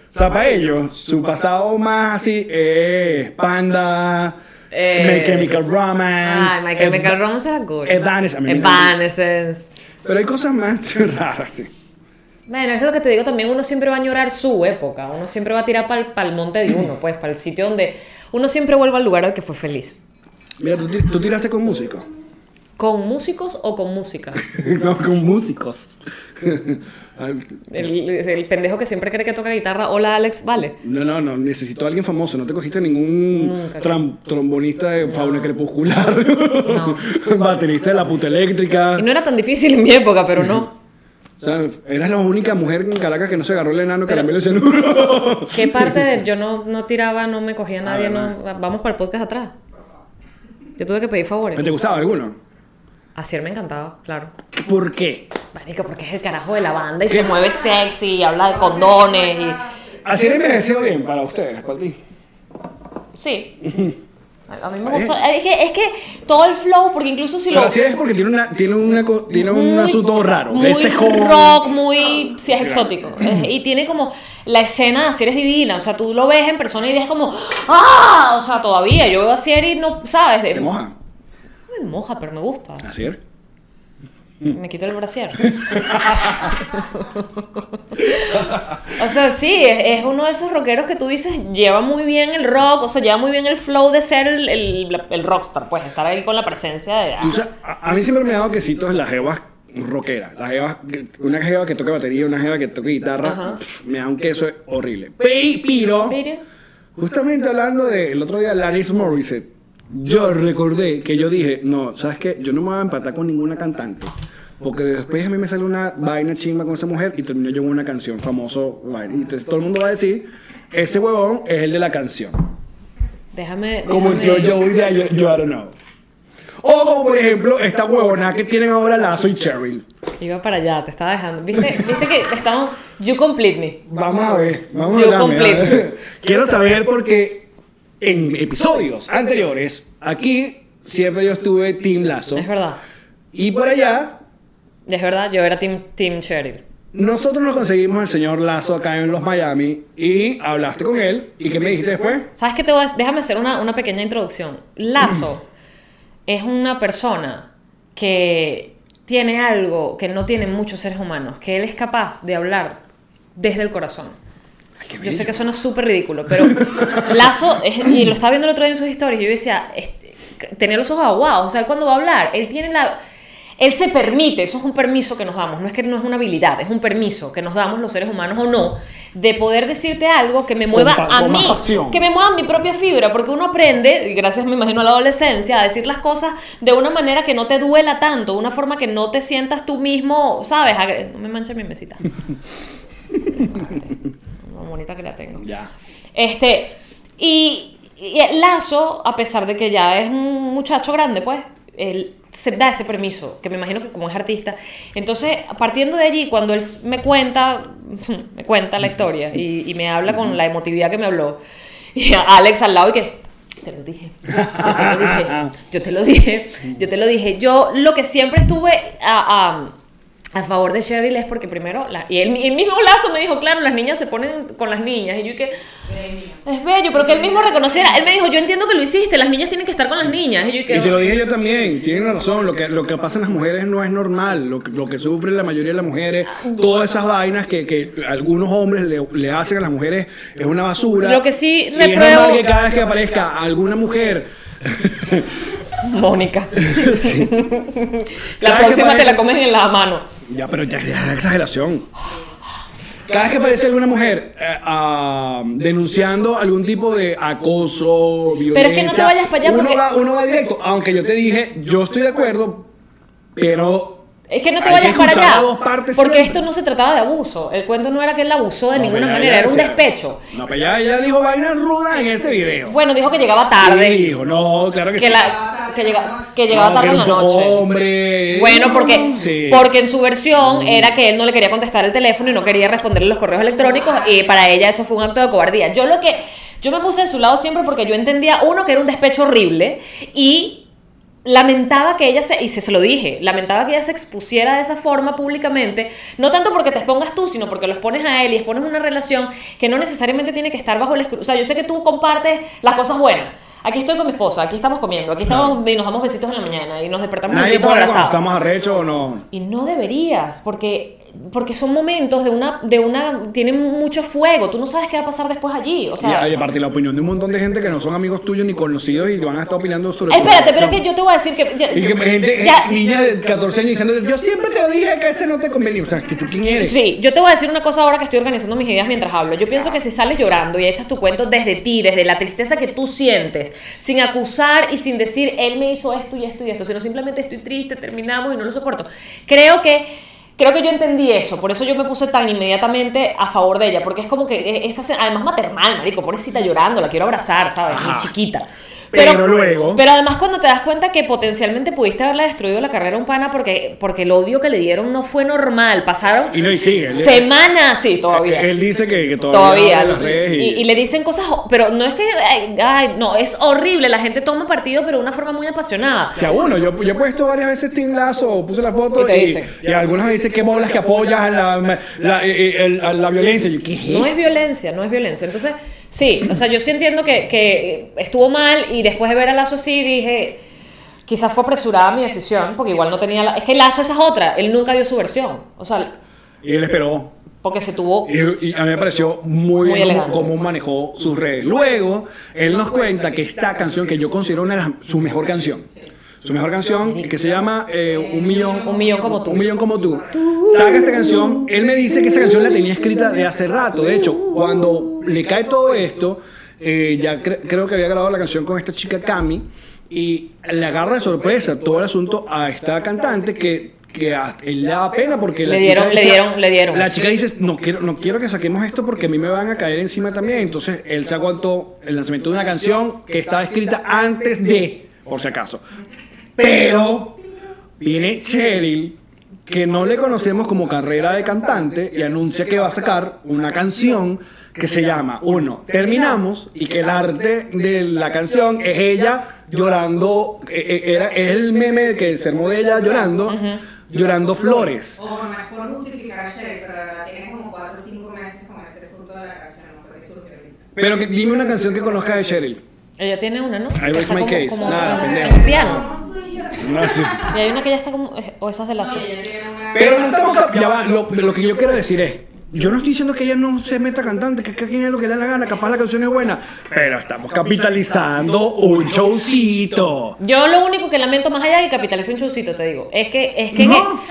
O sea, para ellos, su pasado más así es Panda, Eh, My Chemical Romance. Ay, My Chemical Romance era cool. Evanescence, Evanescence. Pero hay cosas más [LAUGHS] raras, sí. Bueno, es lo que te digo también, uno siempre va a añorar su época, uno siempre va a tirar para el monte de uno, pues, para el sitio donde uno siempre vuelve al lugar al que fue feliz. Mira, tú, tú tiraste con músicos. ¿Con músicos o con música? [LAUGHS] no, con músicos. [LAUGHS] El, el pendejo que siempre cree que toca guitarra, hola Alex, vale. No, no, no, necesito a alguien famoso. No te cogiste ningún tram- trombonista de fauna crepuscular. No. [LAUGHS] Baterista de la puta eléctrica. Y no era tan difícil en mi época, pero no. O sea, eras la única mujer en Caracas que no se agarró el enano Pero- caramelo de cianuro. ¿Qué parte de yo no, no tiraba, no me cogía a nadie? No, vamos para el podcast atrás. Yo tuve que pedir favores. ¿Te gustaba alguno? Ayer me encantaba, claro. ¿Por qué? Marico, porque es el carajo de la banda y se mueve sexy y habla de condones y... Así era envejeció bien para ustedes, para ti. Sí. A mí me gusta. Es que, es que todo el flow, porque incluso si Pero lo. así es porque tiene, una, tiene, una, tiene un muy- asunto raro. Muy Ese joven. rock, muy. Sí, es exótico. Es- [CLEARS THROAT] Y tiene como. La escena Asier es divina. O sea, tú lo ves en persona y dices como. ¡Ah! O sea, todavía. Yo veo a Asier y no. ¿Sabes? De- Te moja. Me moja, pero me gusta. Así es. Me quito el brasier. [LAUGHS] o sea, sí, es, es uno de esos rockeros que tú dices, lleva muy bien el rock, o sea, lleva muy bien el flow de ser el, el- el rockstar, pues, estar ahí con la presencia de... Sabes, a, a mí siempre me ha dado quesitos las jevas rockeras. Las jevas, una jeva que toca batería, una jeva que toca guitarra, pff, me da un queso horrible. Pe- Pero, justamente hablando de el otro día, Laris Morissette, yo recordé que yo dije, no, ¿sabes qué? Yo no me voy a empatar con ninguna cantante. Porque después a mí me sale una vaina chimba con esa mujer y termino yo en una canción famoso. vaina. Y entonces todo el mundo va a decir, ese huevón es el de la canción. Déjame... Como el tío déjame- Joey de yo, yo I don't know. O como por ejemplo esta huevona que tienen ahora Lazo y Cheryl. Iba para allá, te estaba dejando. ¿Viste, ¿Viste que estamos... You complete me. Vamos a ver, vamos Yo a ver. completo. [LAUGHS] Quiero saber porque en episodios anteriores, aquí siempre yo estuve Team Lazo. Es verdad. Y por allá, Es verdad, yo era Team, team Cheryl. nosotros nos conseguimos al señor Lazo acá en los Miami y hablaste con él. ¿Y qué me dijiste después? ¿Sabes qué te voy a Déjame hacer una, una pequeña introducción. Lazo [CLEARS THROAT] es una persona que tiene algo que no tienen muchos seres humanos, que él es capaz de hablar desde el corazón. Yo sé que suena súper ridículo, pero [LAUGHS] Lazo, es- y lo estaba viendo el otro día en sus historias, y yo decía, este, tenía los ojos aguados, o sea, él cuando va a hablar, él tiene la... Él se permite, eso es un permiso que nos damos, no es que no es una habilidad, es un permiso que nos damos los seres humanos o no, de poder decirte algo que me mueva a con mí, pasión. que me mueva mi propia fibra, porque uno aprende, gracias me imagino a la adolescencia, a decir las cosas de una manera que no te duela tanto, una forma que no te sientas tú mismo, ¿sabes? Agre- No me manches mi mesita. [LAUGHS] Bonita que la tengo. Ya. Este, y, y Lazo, a pesar de que ya es un muchacho grande, pues, él se da ese permiso, que me imagino que como es artista. Entonces, partiendo de allí, cuando él me cuenta, [LAUGHS] me cuenta la historia y, y me habla con la emotividad que me habló, y a Alex al lado y que, te lo dije, yo te lo dije, yo te lo dije, yo te lo dije. Yo lo que siempre estuve a, a- favor de Cheryl es porque primero, la- y él, el mismo Lazo me dijo, claro, las niñas se ponen con las niñas, y yo que es bello, pero que él mismo reconociera, él me dijo, yo entiendo que lo hiciste, las niñas tienen que estar con las niñas, y yo que... Y te lo dije yo también, tienen razón, lo que, lo que pasa en las mujeres no es normal, lo que, lo que sufren la mayoría de las mujeres, todas esas vainas que, que algunos hombres le, le hacen a las mujeres es una basura. Lo que sí Y es repruebo- normal que cada vez que aparezca alguna mujer... Mónica. [LAUGHS] Sí. La próxima que te la comes en la mano. Ya, pero ya, ya es exageración. Cada vez que aparece alguna mujer eh, ah, denunciando algún tipo de acoso, violencia, Pero es que no te vayas para allá uno, porque- va, uno va directo. Aunque yo te dije, yo estoy de acuerdo, pero Es que no te Hay que vayas para escuchar allá. las dos partes porque siempre. esto no se trataba de abuso. El cuento no era que él la abusó de No, ninguna manera, era un decía- despecho. No, pero ella, ella dijo vainas rudas en ese video. Bueno, dijo que llegaba tarde. Sí, dijo, no, claro que, que, sí. la, que, llega- que llegaba tarde en la noche. hombre. Bueno, porque, Sí. porque en su versión era que él no le quería contestar el teléfono y no quería responderle los correos electrónicos y para ella eso fue un acto de cobardía. Yo lo que yo me puse de su lado siempre porque yo entendía uno que era un despecho horrible y lamentaba que ella se y se, se lo dije, lamentaba que ella se expusiera de esa forma públicamente, no tanto porque te expongas tú, sino porque lo expones a él y expones una relación que no necesariamente tiene que estar bajo el escru- o sea, yo sé que tú compartes las cosas buenas. Aquí estoy con mi esposa, aquí estamos comiendo, aquí estamos y nos damos besitos en la mañana y nos despertamos Nadie puede cuando abrazados. estamos arrechos o no. Y no deberías, porque, porque son momentos de una, de una, tienen mucho fuego, tú no sabes qué va a pasar después allí, o sea... y, y aparte la opinión de un montón de gente que no son amigos tuyos ni conocidos y te van a estar opinando sobre tu Espérate, pero es que yo te voy a decir que... ya- Y que gente, ya- eh, niña de 14 años diciendo, yo siempre te lo dije que ese no te convenía. O sea, que tú quién eres. Sí, yo te voy a decir una cosa ahora que estoy organizando mis ideas mientras hablo. Yo pienso que si sales llorando y echas tu cuento desde ti, desde la tristeza que tú sientes, sin acusar y sin decir, él me hizo esto y esto y esto, sino simplemente estoy triste, terminamos y no lo soporto. Creo que... Creo que yo entendí eso, por eso yo me puse tan inmediatamente a favor de ella, porque es como que e- esa además maternal, marico, pobrecita llorando, la quiero abrazar, ¿sabes? Muy chiquita. Pero luego- Pero además cuando te das cuenta que potencialmente pudiste haberle destruido la carrera a un pana porque, porque el odio que le dieron no fue normal, pasaron Y no, y sigue, semanas, sí, todavía. Él dice que, que todavía, Todavía. Y, y, y le dicen cosas, pero no es que, ay, ay, no, es horrible, la gente toma partido, pero de una forma muy apasionada. Si a uno, yo, yo he puesto varias veces Team Lazo, puse la foto Y te y, dicen. y algunas me dicen que bolas que apoyas la, la, eh, el- a la violencia. Yo, ¿qué es No es violencia, no es violencia. Entonces, sí, o sea, yo sí entiendo que, que estuvo mal y después de ver a Lazo así dije, quizás fue apresurada mi decisión, porque igual no tenía... La... Es que Lazo esa es otra, él nunca dio su versión, o sea, Y él esperó. porque se tuvo... Y, y a mí me pareció muy, Muy bien cómo manejó sus redes. Luego, él nos cuenta que esta canción, que yo considero una de las- su mejor canción, su mejor canción, que se llama eh, Un Millón Un millón como tú. Un Millón como tú. Saca esta canción. Él me dice que esa canción la tenía escrita de hace rato. De hecho, cuando le cae todo esto, eh, ya cre- creo que había grabado la canción con esta chica Cami y le agarra de sorpresa todo el asunto a esta cantante que que a él le da pena porque Le la dieron- chica le dieron- le dieron. la chica dice no quiero no quiero que saquemos esto porque a mí me van a caer encima también entonces él se aguantó el lanzamiento de una canción que estaba escrita antes de por si acaso pero viene Cheryl que no le conocemos como carrera de cantante y anuncia que va a sacar una canción que se llama uno terminamos y que el arte de la canción es ella llorando eh, eh, era es el meme que se armó de ella llorando llorando flores Ojo, no es por justificar a Sherry, pero tiene como 4 o 5 meses con ese asunto de la canción, no fue que surgió ahorita. Pero dime una canción que conozcas de Cheryl. Ella tiene una, ¿no? I está my como- case. como- Nada, pendejo. piano. Y hay una que ya está como... O esas de Lazo. No, Pero no estamos va, lo, lo que yo quiero decir es, yo no estoy diciendo que ella no se meta cantante, que, que quien es lo que le da la gana, capaz la canción es buena, pero estamos capitalizando un showcito. Yo lo único que lamento más allá de capitalizar un showcito, te digo, es que... Es que No.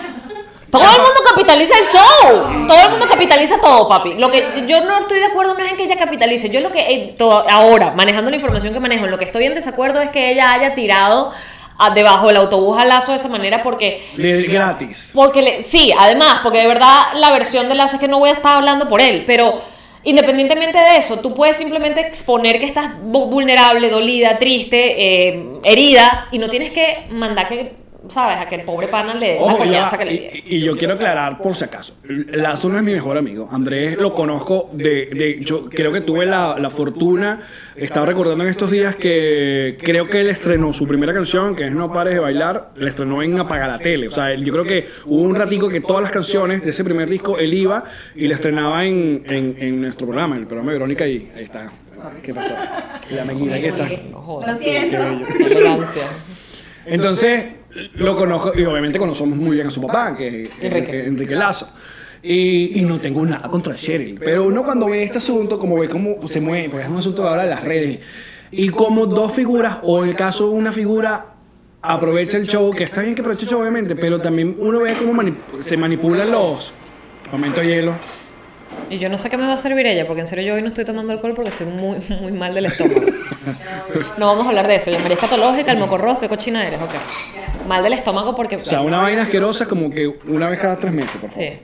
Todo el mundo capitaliza el show. Todo el mundo capitaliza todo, papi. Lo que yo no estoy de acuerdo no es en que ella capitalice. Yo lo que eh, ahora, manejando la información que manejo, en lo que estoy en desacuerdo es que ella haya tirado a- debajo del autobús a Lazo de esa manera porque De- gratis. porque le, sí, además, porque de verdad la versión de Lazo es que no voy a estar hablando por él, pero independientemente de eso, tú puedes simplemente exponer que estás vu- vulnerable, dolida, triste, eh, herida, y no tienes que mandar que, ¿sabes?, a que el pobre pana le dé la Ojo, coñaza va, que le y, dé. y yo quiero aclarar por si acaso. Lazo no es mi mejor amigo. Andrés lo conozco de. de- yo creo que tuve la, la fortuna. Estaba recordando en estos días que creo que él estrenó su primera canción, que es No Pares de Bailar. La estrenó en Apaga la Tele. O sea, yo creo que hubo un ratico que todas las canciones de ese primer disco él iba y la estrenaba en, en, en nuestro programa, en el programa de Verónica. Y ahí está. ¿Qué pasó? La meguina, aquí está. Lo siento. Entonces, lo conozco, y obviamente conocemos muy bien a su papá, que es Enrique. Enrique, Lazo. Y, y no tengo nada contra Cheryl. Pero uno cuando ve este asunto, como ve cómo se mueve, porque es un asunto ahora de las redes, y como dos figuras, o en el caso de una figura, aprovecha el show, que está bien que aproveche el show, obviamente, pero también uno ve cómo mani- se manipulan los momentos hielo. Y yo no sé qué me va a servir ella, porque en serio yo hoy no estoy tomando alcohol porque estoy muy, [LAUGHS] muy mal del estómago. No vamos a hablar de eso. Llamaría escatológica, el mocorros, qué cochina eres, ok. Mal del estómago porque... O sea, una vaina asquerosa como que una vez cada tres meses, por favor. Sí.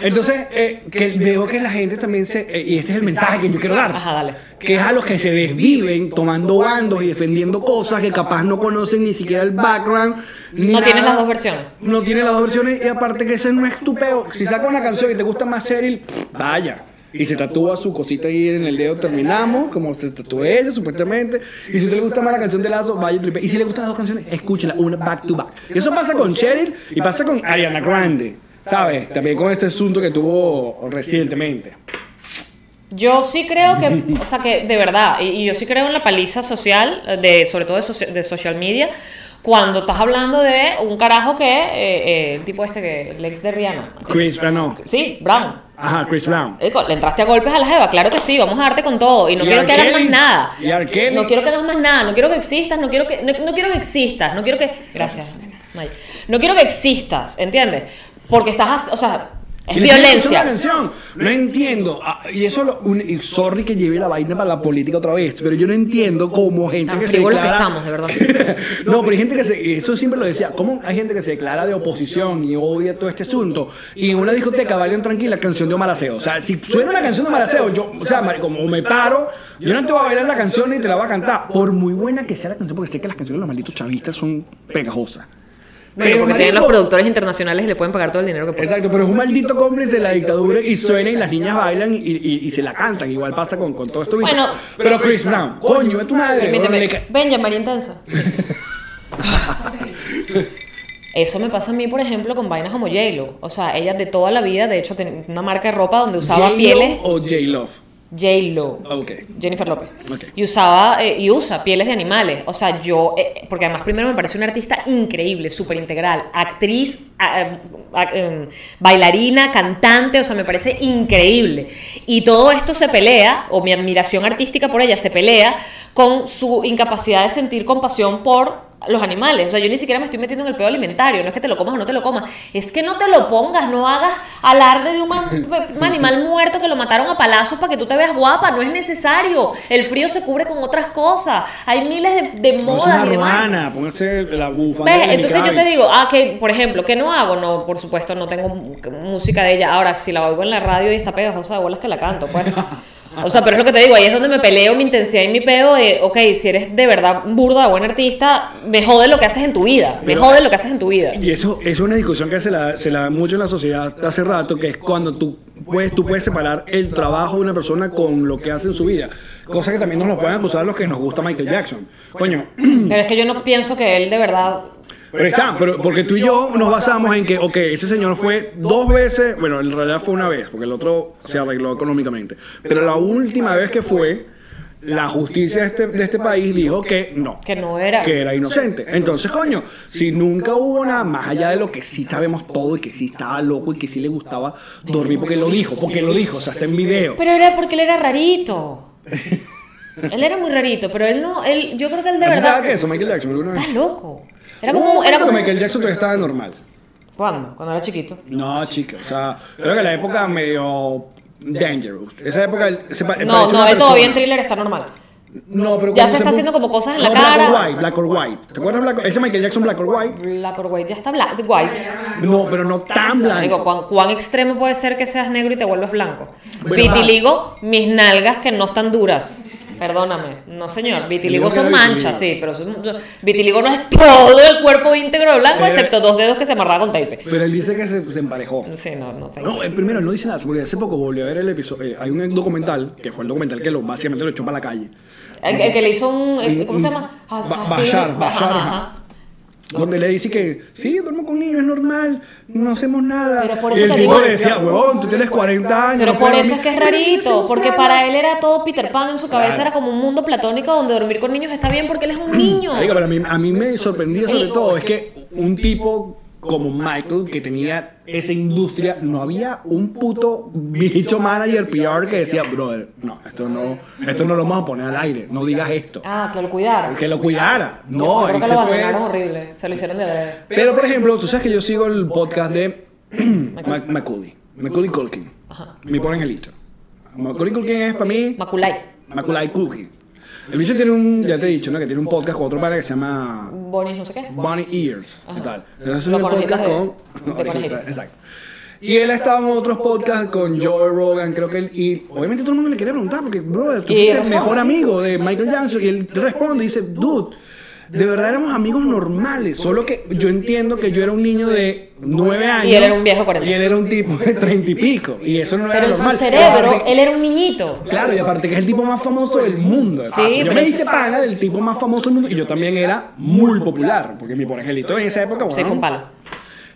Entonces, eh, que veo que la gente también se... eh, y este es el mensaje que yo quiero dar. Ajá, dale. Que es a los que se desviven tomando bandos y defendiendo cosas que capaz no conocen ni siquiera el background. ni No tienes nada. las dos versiones. No tiene las dos versiones y aparte que ese no es tu peo. Si saca una canción y te gusta más Cheryl, vaya. Y se tatúa su cosita ahí en el dedo, terminamos, como se tatuó ella supuestamente. Y si a usted le gusta más la canción de Lazo, vaya y tripe. Y si le gustan las dos canciones, escúchela, una back to back. Eso pasa con Cheryl y pasa con Ariana Grande, ¿sabes? También con este asunto que tuvo recientemente. Yo sí creo que, o sea, que de verdad, y, yo sí creo en la paliza social, de, sobre todo de, soci- de social media, cuando estás hablando de un carajo que, eh, eh, el tipo este que, el ex de Rihanna. Chris Brown, no. Sí, Brown. Ajá, Chris Brown. Le entraste a golpes a la jeva, claro que sí, vamos a darte con todo. Y no Y quiero que hagas más nada. Y. No quiero que hagas más nada, no quiero que existas, no quiero que, no, no quiero que existas, no quiero que. Gracias, Maya. No quiero que existas, ¿entiendes? Porque estás, o sea, es Y violencia. la canción. No entiendo. Ah, Y eso, lo, un- y sorry que lleve la vaina para la política otra vez, pero yo no entiendo cómo gente Tan que se frívolos que declara... estamos, de verdad. [LAUGHS] no, pero hay gente que se... Eso siempre lo decía. ¿Cómo hay gente que se declara de oposición y odia todo este asunto? Y en una discoteca bailan tranquila canción de Omar Aseo. O sea, si suena una canción de Omar Aseo, yo... O sea, como me paro, yo no te voy a bailar la canción ni te la voy a cantar. Por muy buena que sea la canción, porque sé que las canciones de los malditos chavistas son pegajosas. Bueno, porque tienen los productores internacionales y le pueden pagar todo el dinero que pueden. Exacto, pero es un maldito cómplice de la dictadura y suena y las niñas bailan y, y- y se la cantan. Igual pasa con, con todo esto. Bueno. pero Chris Brown, coño, es tu madre. Permíteme. Ven, ya, María Intensa. [LAUGHS] Eso me pasa a mí, por ejemplo, con vainas como J-Lo. O sea, ella de toda la vida, de hecho, tenía una marca de ropa donde usaba pieles. o J-Love. J-Lo. Ok. Jennifer López. Ok. Y usaba eh, y usa pieles de animales. O sea, yo, eh, porque además primero me parece una artista increíble, súper integral, actriz, a- a- a- em, bailarina, cantante, o sea, me parece increíble. Y todo esto se pelea, o mi admiración artística por ella se pelea con su incapacidad de sentir compasión por los animales. O sea, yo ni siquiera me estoy metiendo en el pedo alimentario. No es que te lo comas o no te lo comas. Es que no te lo pongas. No hagas alarde de un, man- [LAUGHS] un animal muerto que lo mataron a palazos para que tú te veas guapa. No es necesario. El frío se cubre con otras cosas. Hay miles de, de modas una y ruana, póngase la bufanda. Entonces yo te digo, ah, que por ejemplo, ¿qué no hago? No, por supuesto, no tengo música de ella. Ahora, si la oigo en la radio y está pegajosa de bolas que la canto, pues. [LAUGHS] O sea, pero es lo que te digo, ahí es donde me peleo mi intensidad y mi peo de, ok, si eres de verdad burda, buen artista, me jode lo que haces en tu vida. Me Pero- jode lo que haces en tu vida. Y eso es una discusión que se la, se la da mucho en la sociedad hace rato, que es cuando tú puedes, tú puedes separar el trabajo de una persona con lo que hace en su vida. Cosa que también nos lo pueden acusar los que nos gusta Michael Jackson. Coño, Pero es que yo no pienso que él de verdad Pero está, pero porque tú y yo nos basamos en que, ok, ese señor fue dos veces, bueno, en realidad fue una vez, porque el otro se arregló económicamente, pero la última vez que fue, la justicia de este, de este país dijo que no, Que no era. que era inocente. Entonces, coño, si nunca hubo nada más allá de lo que sí sabemos todo y que sí estaba loco y que sí le gustaba dormir porque lo dijo, porque lo dijo, o sea, está en video. Pero era porque él era rarito. [LAUGHS] él era muy rarito, pero él no, él, yo creo que él de ¿Has verdad. eso, Michael Jackson? alguna vez? Estás loco. Era como, un era como. que Michael Jackson todavía estaba normal. ¿Cuándo? Cuando era chiquito. No, chica, o sea, creo que la época medio dangerous. Esa época se pa- No, no, él todavía en thriller está normal. No, pero Ya cuando se está puso- haciendo como cosas en la No, cara. Black or White, Black or White. ¿Te acuerdas Black Ese Michael Jackson Black or White? Black or white ya está black, white. No, pero no tan blanco. Digo, ¿cuán, cuán extremo puede ser que seas negro y te vuelves blanco? Bueno, vitiligo, mis nalgas que no están duras. Perdóname. No, señor. Vitiligo son manchas, sí, pero son- yo- vitiligo no es todo el cuerpo íntegro de blanco, excepto dos dedos que se amarraban con tape. Pero él dice que se, se emparejó. Sí, no, no. thank No, you. eh, primero, él no dice nada, porque hace poco volví a ver el episodio. eh, hay un documental, que fue el documental que lo, básicamente lo echó para la calle. El, el que le hizo un. el- ¿Cómo se llama? Ba- Asesino. Bashar, Bashar, Ajá, ajá. Donde le dice que, sí, duermo con niños, es normal, no hacemos nada. Pero por y el tipo le decía, huevón, tú tienes 40 años. Pero no por eso es que es dormir". Pero si no rarito, porque nada. para él era todo Peter Pan en su cabeza, Claro. era como un mundo platónico donde dormir con niños está bien porque él es un niño. Pero a mí, a mí me sorprendía sobre todo es que un tipo como Michael, que tenía esa industria, no había un puto bicho manager PR que decía, brother, no, esto no, esto no lo vamos a poner al aire, no digas esto. Ah, que lo cuidaron. Que lo cuidara. No, creo que se lo fue. horrible. Se lo hicieron de breve. Pero, por ejemplo, tú sabes que yo sigo el podcast de Mac- [CLEARS THROAT] Macaulay. Macaulay Culkin. Mi pobre angelito. Macaulay Culkin es para mí Maculay. Macaulay Culkin. El bicho tiene un, ya te he dicho, ¿no? Que tiene un podcast con otro padre que se llama Bonnie, no sé qué. Bunny Ears. ¿Qué tal? Entonces es un podcast con. de-. Exacto. Y él ha estado en otros podcasts con Joe Rogan, creo que él. Y obviamente todo el mundo le quería preguntar, porque, brother, tú fuiste el mejor amigo de Michael Jackson. Y él responde y dice, dude. De verdad éramos amigos normales, solo que yo entiendo que yo era un niño de nueve años. él era un viejo cuarenta. Y él era un tipo de treinta y pico. Y eso no Pero era en su normal. cerebro, Aparte- él era un niñito. Claro, y aparte que es el tipo más famoso del mundo. de paso. yo pero me eso hice es- pana del tipo más famoso del mundo y yo también era muy popular, porque mi por angelito en esa época, Sí, bueno, fue un palo.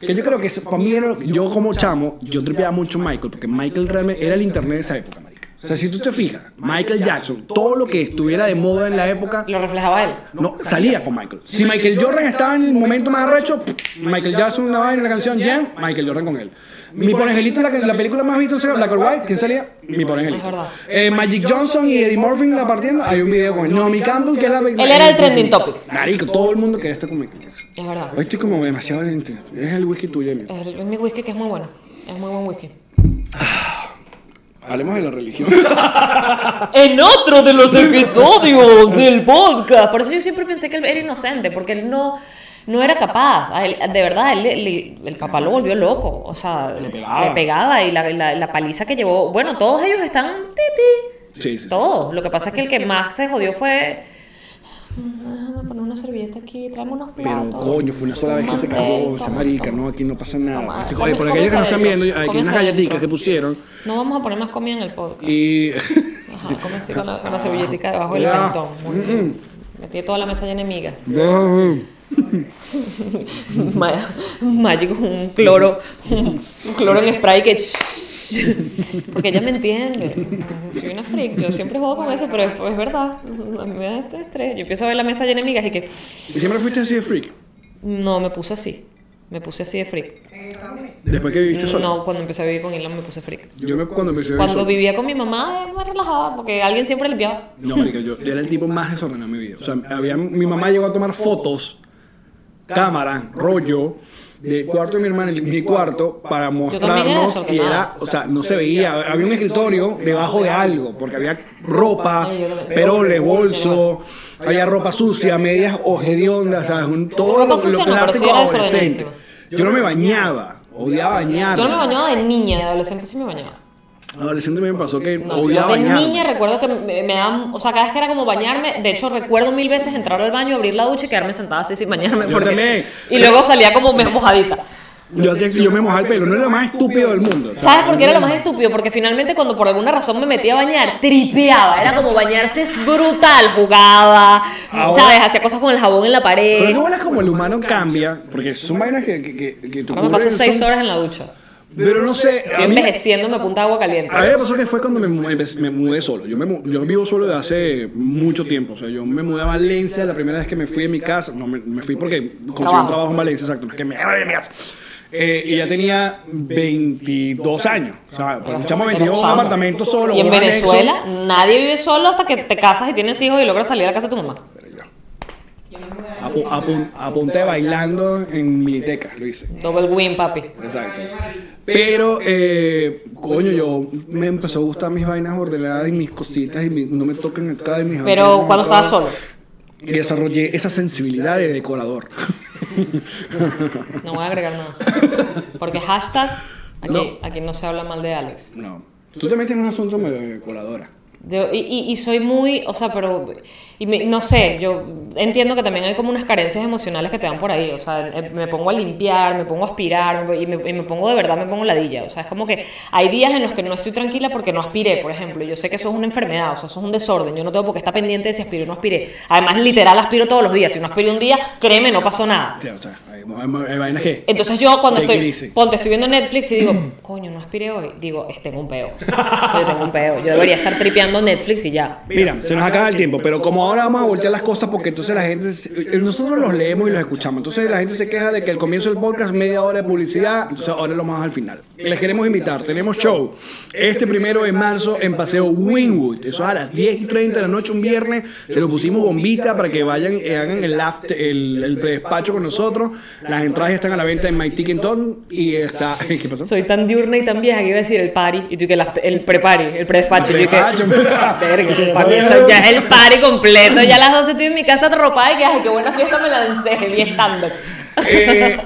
que yo creo que eso- para mí era, yo como chamo, yo tripeaba mucho Michael, porque Michael realmente era el internet de esa época. O sea, si tú te fijas, Michael Jackson, todo lo que estuviera de moda en la época, Lo reflejaba él. no, salía con Michael. Si Michael Jordan estaba en el momento más arrecho, Michael Jackson una vaina en la canción Jam, Michael Jordan con él. Mi angelito, la, la película más vista, ¿sabes? Black or White, ¿quién salía? Mi angelito. Verdad. Eh, Magic Johnson y Eddie Murphy la partiendo, hay un video con él. Naomi Campbell, que es la... Él era el trending topic. Marico, todo el mundo quería estar con Michael Jackson. Es verdad. Hoy estoy como demasiado lento. Es el whisky tuyo. Es, mi whisky que es muy bueno. Es muy buen whisky. Hablemos de la religión. [LAUGHS] En otro de los episodios del podcast. Por eso yo siempre pensé que él era inocente, porque él no, no era capaz. Él- de verdad, él, le- el papá lo volvió loco. O sea, le pegaba. pegaba, y la, la- la paliza que llevó. Bueno, todos ellos están. titi. Sí, sí, sí. Todos. Lo que pasa es que el que más se jodió fue. Déjame poner una servilleta aquí, tráeme unos Pero platos. coño, fue una sola vez que se cayó esa marica, no, aquí no pasa nada. Este, oye, por aquellos que no están viendo, hay come unas galletitas que pusieron No vamos a poner más comida en el podcast. y... Ajá, come así con la, con la [LAUGHS] servilletica debajo del mentón. Metí toda la mesa llena de migas. [LAUGHS] Ma- Magic un cloro, un cloro en spray que... [LAUGHS] Porque ella me entiende. Soy una freak. Yo siempre juego con eso, pero es, es verdad. A mí me da este estrés. Yo empiezo a ver la mesa llena de migas y que... ¿Y siempre fuiste así de freak? No, me puse así. Me puse así de freak. Después que viviste solo. No, cuando empecé a vivir con Ilan me puse freak. Yo me, cuando empecé a vivir Cuando vivía con mi mamá eh, me relajaba porque alguien siempre limpiaba. No, marica, yo, yo era el tipo más desordenado de mi vida. O sea, había, mi mamá llegó a tomar fotos, cámara, rollo, del cuarto de mi hermana mi cuarto para mostrarnos y era, o sea, no se veía. Había un escritorio debajo de algo, porque había ropa, también. peroles, bolso, había ropa sucia, medias hediondas, ¿sabes? Un, todo lo, lo clásico adolescente. Yo no me bañaba, odiaba bañarme. Yo no me bañaba de niña, de adolescente sí me bañaba. Adolescente me pasó que No, odiaba yo de bañarme. niña recuerdo que me, me daban, o sea, cada vez que era como bañarme, de hecho recuerdo mil veces entrar al baño, abrir la ducha y quedarme sentada así sin bañarme. Yo porque- también. Y luego salía como me- mojadita. Yo, hacía que yo me mojaba el pelo, no era lo más estúpido del mundo. ¿Sabes por qué era lo más estúpido? Porque finalmente cuando por alguna razón me metía a bañar, tripeaba. Era como bañarse es brutal, jugaba, Ahora- ¿sabes? Hacía cosas con el jabón en la Pero pared. qué bolas como el humano cambia, porque son vainas que, que, que, que Ahora me paso seis horas en la ducha. Pero no sé, Estoy envejeciendo, me punta agua caliente. a mí me pasó que fue cuando me, me mudé solo. Yo, me, mu- yo vivo solo desde hace mucho tiempo. O sea, yo me mudé a Valencia la primera vez que me fui de mi casa. No, me, me fui porque conseguí Trabajo. un trabajo en Valencia, exacto. que me voy de mi casa. Eh, y ya tenía 22 años. O sea, pues echamos 22 en un apartamento solo. Y en anexo. Venezuela nadie vive solo hasta que te casas y tienes hijos y logras salir a la casa de tu mamá. A, pu- a pun- a punta de bailando en Militeca, lo hice. Double win, papi. Exacto. Pero, eh, coño, yo me empezó a gustar mis vainas ordenadas y mis cositas y mi- no me tocan acá y mis Pero cuando estabas solo. Y desarrollé esa sensibilidad de decorador. No voy a agregar nada. Porque hashtag, aquí No. aquí no se habla mal de Alex. No. Tú te metes en un asunto medio de decoradora. Yo- y, y- y soy muy, o sea, pero, y me- no sé, yo entiendo que también hay como unas carencias emocionales que te dan por ahí, o sea, eh, me pongo a limpiar, me pongo a aspirar, y me, y me pongo de verdad, me pongo ladilla, o sea, es como que hay días en los que no estoy tranquila porque no aspiré, por ejemplo, y yo sé que eso es una enfermedad, o sea, eso es un desorden, yo no tengo por qué estar pendiente de si aspiré o no aspiré, además literal aspiro todos los días, si no aspiré un día, créeme, no pasó nada. Hay, vainas que. Entonces yo cuando estoy, ponte, estoy viendo Netflix y digo, coño, no aspiré hoy, digo, "Es- tengo un peo, yo tengo un peo, yo debería estar tripeando Netflix y ya. Mira, se nos acaba el tiempo, pero como ahora vamos a voltear las cosas porque entonces la gente, eh, nosotros los leemos y los escuchamos, entonces la gente se queja de que al comienzo del podcast media hora de publicidad, entonces ahora lo más al final. Les queremos invitar, tenemos show este primero de marzo en Paseo Wynwood, eso es a las 10 y 30 de la noche un viernes, se lo pusimos bombita para que vayan y hagan el, after- el, el predespacho con nosotros, las entradas ya están a la venta en MyTicketOn y está, [LAUGHS] ¿qué pasó? Soy tan diurna y tan vieja que iba a decir el party y tú que el, el pre-party, el pre-despacho. yo que, Predespacho. [LAUGHS] Verga, [LAUGHS] eso ya es el party completo. Ya a las 12 estoy en mi casa arropada y que, ay, qué buena fiesta me lancé, vi estando. Eh,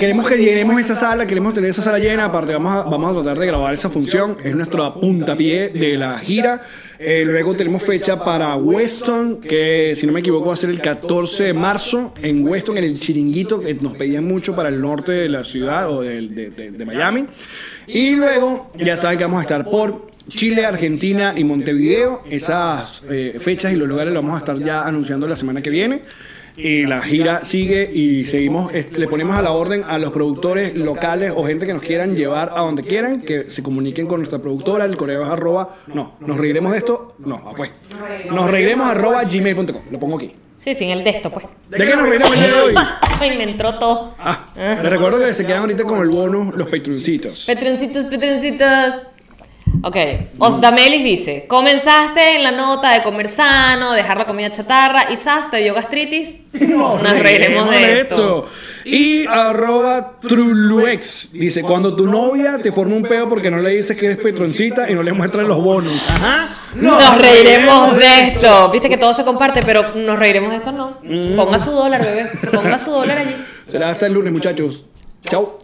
queremos que llenemos esa sala, queremos tener esa sala llena. Aparte, vamos a, vamos a tratar de grabar esa función. Es nuestro puntapié de la gira. Eh, luego tenemos fecha para Weston, que si no me equivoco va a ser el 14 de marzo en Weston, en el chiringuito, que nos pedían mucho para el norte de la ciudad o de, de- de Miami. Y luego, ya saben que vamos a estar por Chile, Argentina y Montevideo. Esas eh, fechas y los lugares los vamos a estar ya anunciando la semana que viene. Y la gira sigue y seguimos, le ponemos a la orden a los productores locales o gente que nos quieran llevar a donde quieran, que se comuniquen con nuestra productora, el correo es arroba, no, nos reiremos de esto, no, ah, pues, nos reiremos arroba gmail.com, lo pongo aquí. Sí, sin el de esto, pues. ¿De qué nos reiremos el día de hoy? [LAUGHS] Ay, me entró todo. Ah, les recuerdo que se quedan ahorita con el bonus los patroncitos. Petroncitos, petroncitos. Ok, Osdamelis dice, comenzaste en la nota de comer sano, dejar la comida chatarra y sas, te dio gastritis. Nos reiremos de esto. Y arroba Truluex dice, cuando tu novia te forma un peo porque no le dices que eres petroncita y no le muestras los bonos. Ajá. Nos reiremos de esto. Viste que todo se comparte, pero nos reiremos de esto no. Mm. Ponga su dólar, bebé. Ponga su dólar allí. Será hasta el lunes, muchachos. Chao.